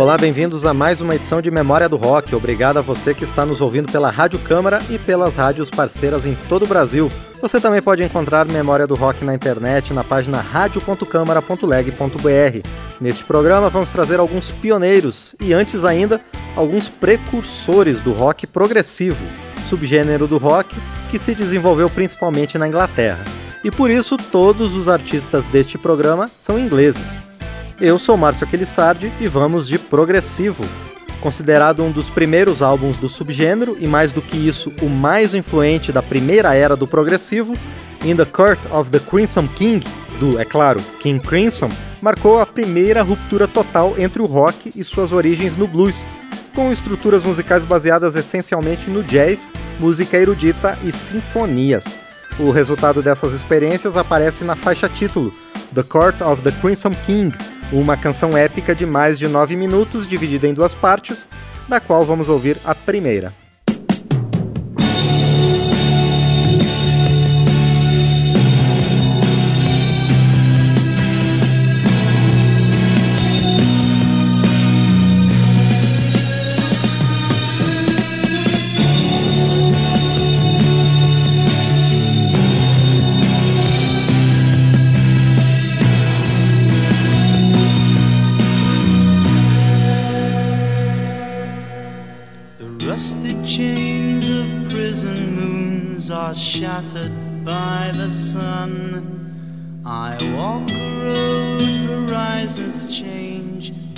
Olá, bem-vindos a mais uma edição de Memória do Rock. Obrigado a você que está nos ouvindo pela Rádio Câmara e pelas rádios parceiras em todo o Brasil. Você também pode encontrar Memória do Rock na internet na página radio.câmara.leg.br. Neste programa vamos trazer alguns pioneiros e antes ainda alguns precursores do rock progressivo, subgênero do rock que se desenvolveu principalmente na Inglaterra. E por isso todos os artistas deste programa são ingleses. Eu sou Márcio Aquilissardi e vamos de Progressivo. Considerado um dos primeiros álbuns do subgênero e mais do que isso, o mais influente da primeira era do progressivo, In the Court of the Crimson King, do, é claro, King Crimson, marcou a primeira ruptura total entre o rock e suas origens no blues, com estruturas musicais baseadas essencialmente no jazz, música erudita e sinfonias. O resultado dessas experiências aparece na faixa título, The Court of the Crimson King, uma canção épica de mais de nove minutos, dividida em duas partes, da qual vamos ouvir a primeira.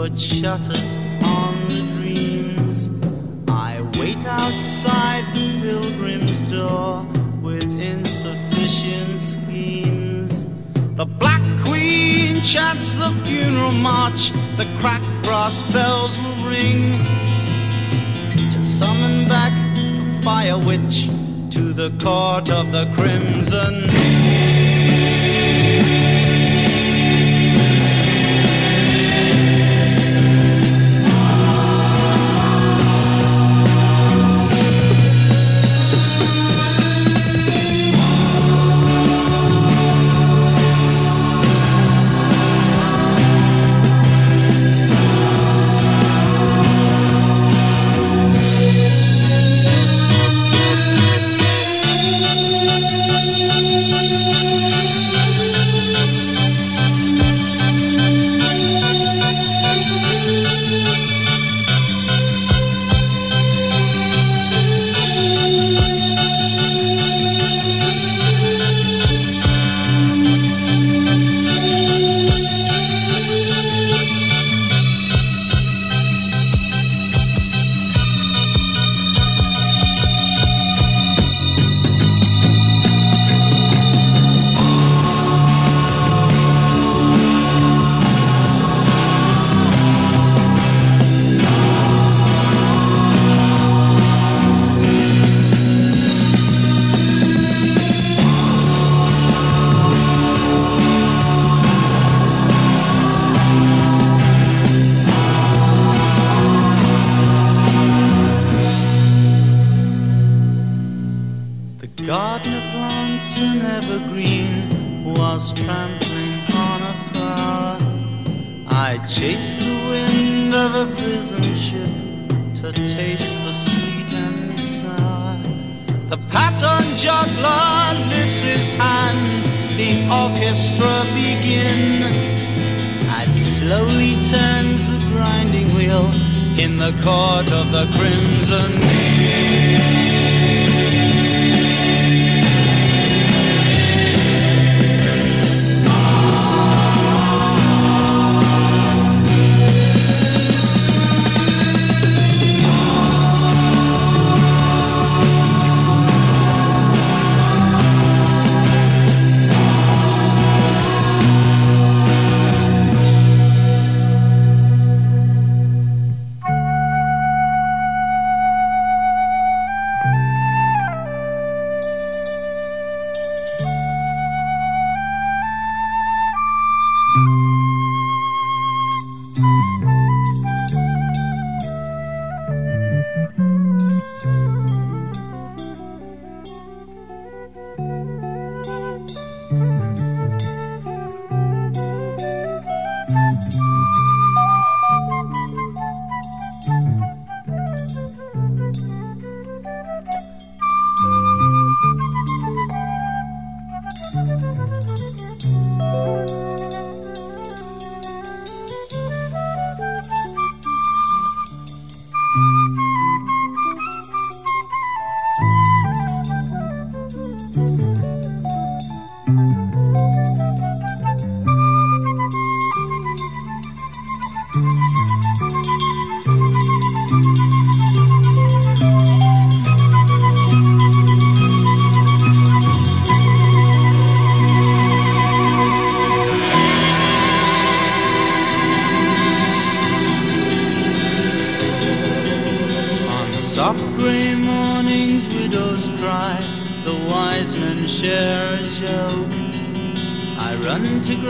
Put shutters on the dreams. I wait outside the pilgrim's door with insufficient schemes. The Black Queen chants the funeral march, the cracked brass bells will ring to summon back the fire witch to the court of the crimson. the taste, the sweet and the sour. The pattern juggler lifts his hand, the orchestra begin as slowly turns the grinding wheel in the court of the crimson.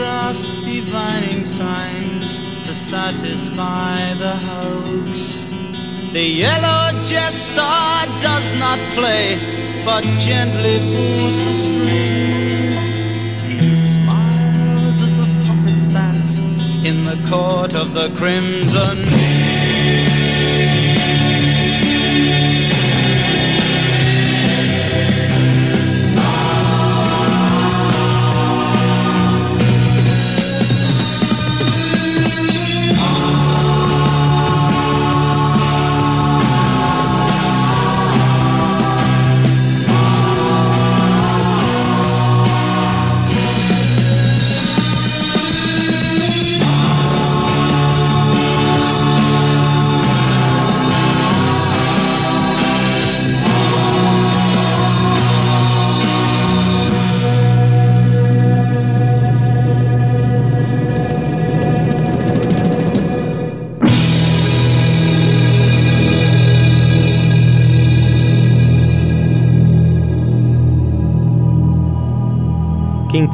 across divining signs to satisfy the hoax. The yellow jester does not play, but gently pulls the strings. He smiles as the puppets dance in the court of the crimson.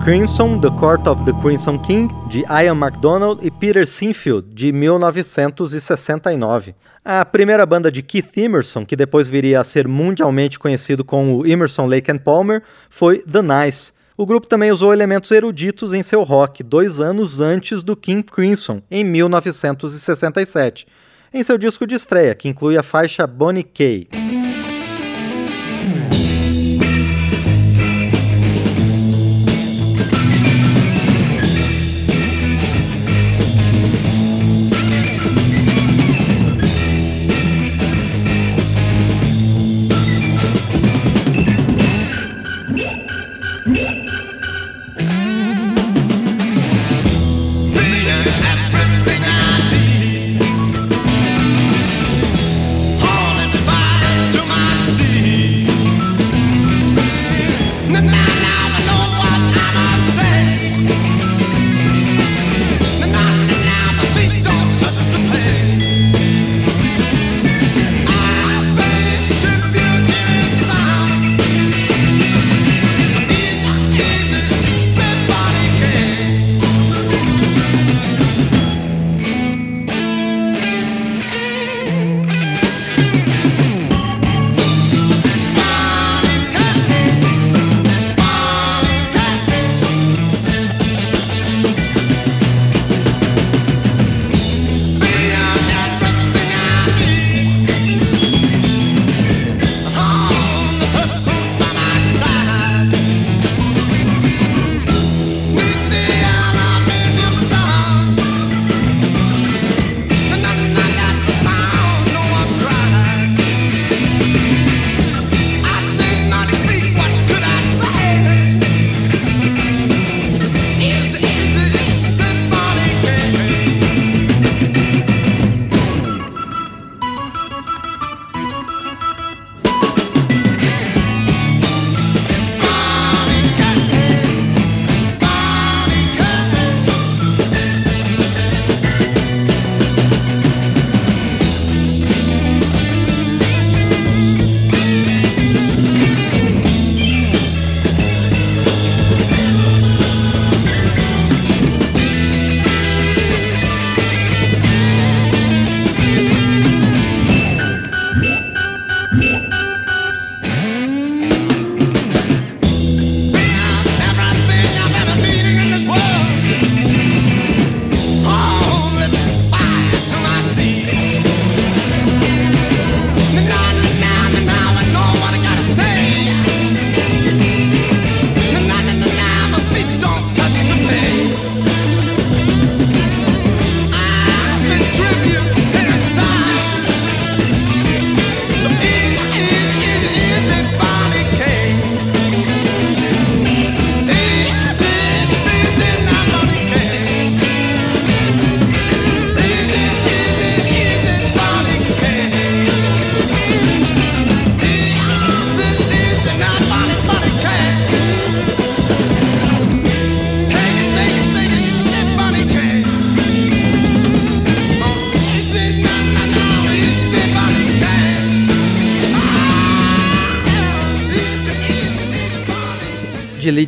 The Court of the Crimson King, de Ian MacDonald e Peter Sinfield, de 1969. A primeira banda de Keith Emerson, que depois viria a ser mundialmente conhecido como Emerson, Lake and Palmer, foi The Nice. O grupo também usou elementos eruditos em seu rock dois anos antes do King Crimson, em 1967, em seu disco de estreia, que inclui a faixa Bonnie Kay.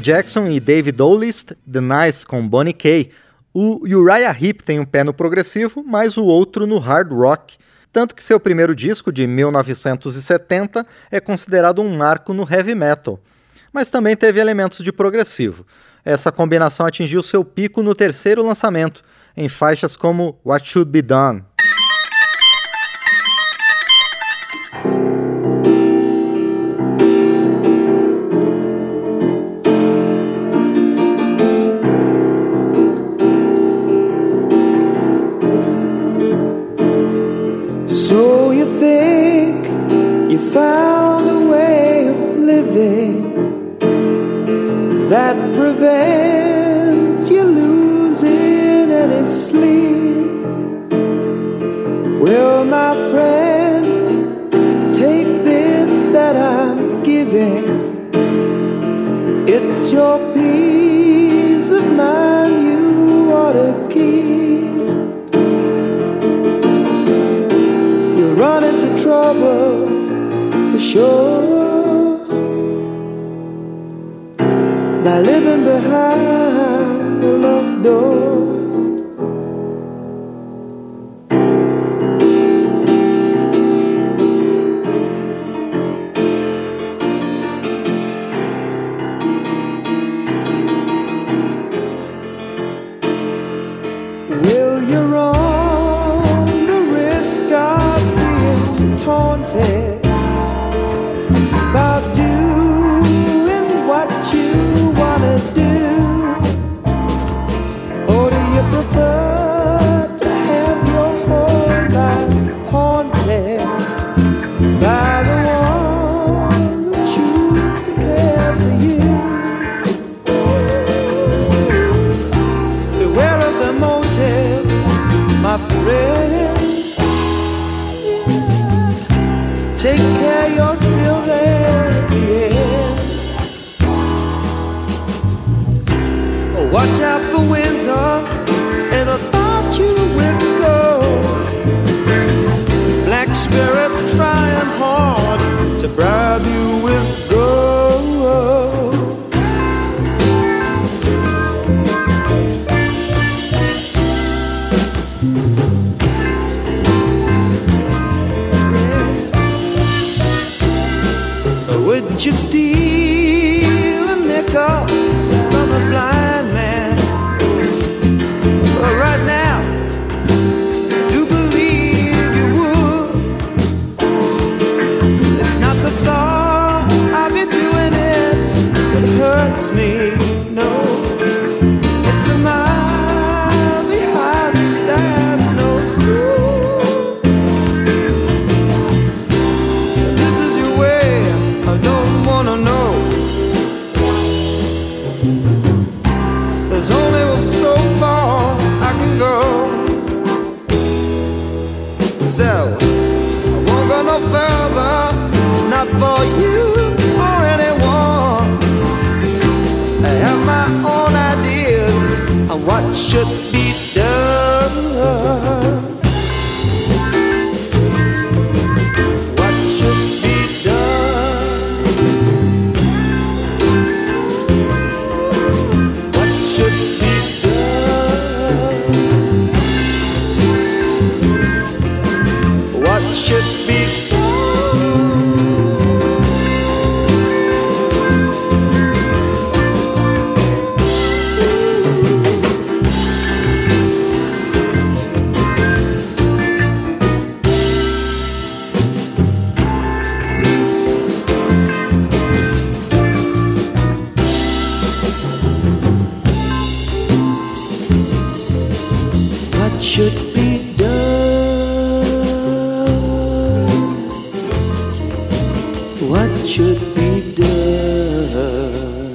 Jackson e David Oldest, The Nice com Bonnie Kay. O Uriah Heep tem um pé no progressivo, mas o outro no hard rock, tanto que seu primeiro disco, de 1970, é considerado um marco no heavy metal. Mas também teve elementos de progressivo. Essa combinação atingiu seu pico no terceiro lançamento, em faixas como What Should Be Done. Found a way of living that prevents Watch out for winter, the thought should be done?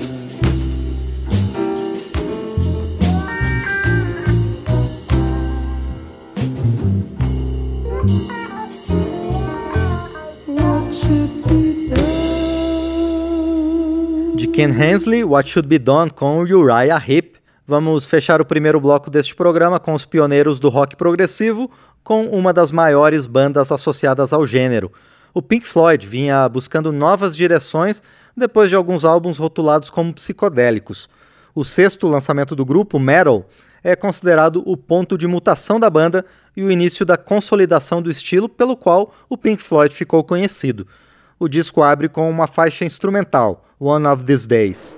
De Ken Hensley, What Should Be Done com Uriah Heep. Vamos fechar o primeiro bloco deste programa com os pioneiros do rock progressivo, com uma das maiores bandas associadas ao gênero. O Pink Floyd vinha buscando novas direções depois de alguns álbuns rotulados como psicodélicos. O sexto lançamento do grupo, Metal, é considerado o ponto de mutação da banda e o início da consolidação do estilo pelo qual o Pink Floyd ficou conhecido. O disco abre com uma faixa instrumental, One of These Days.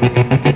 Thank you.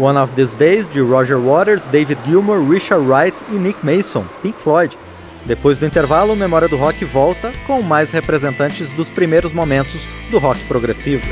One of These Days, de Roger Waters, David Gilmour, Richard Wright e Nick Mason, Pink Floyd. Depois do intervalo, Memória do Rock volta com mais representantes dos primeiros momentos do rock progressivo.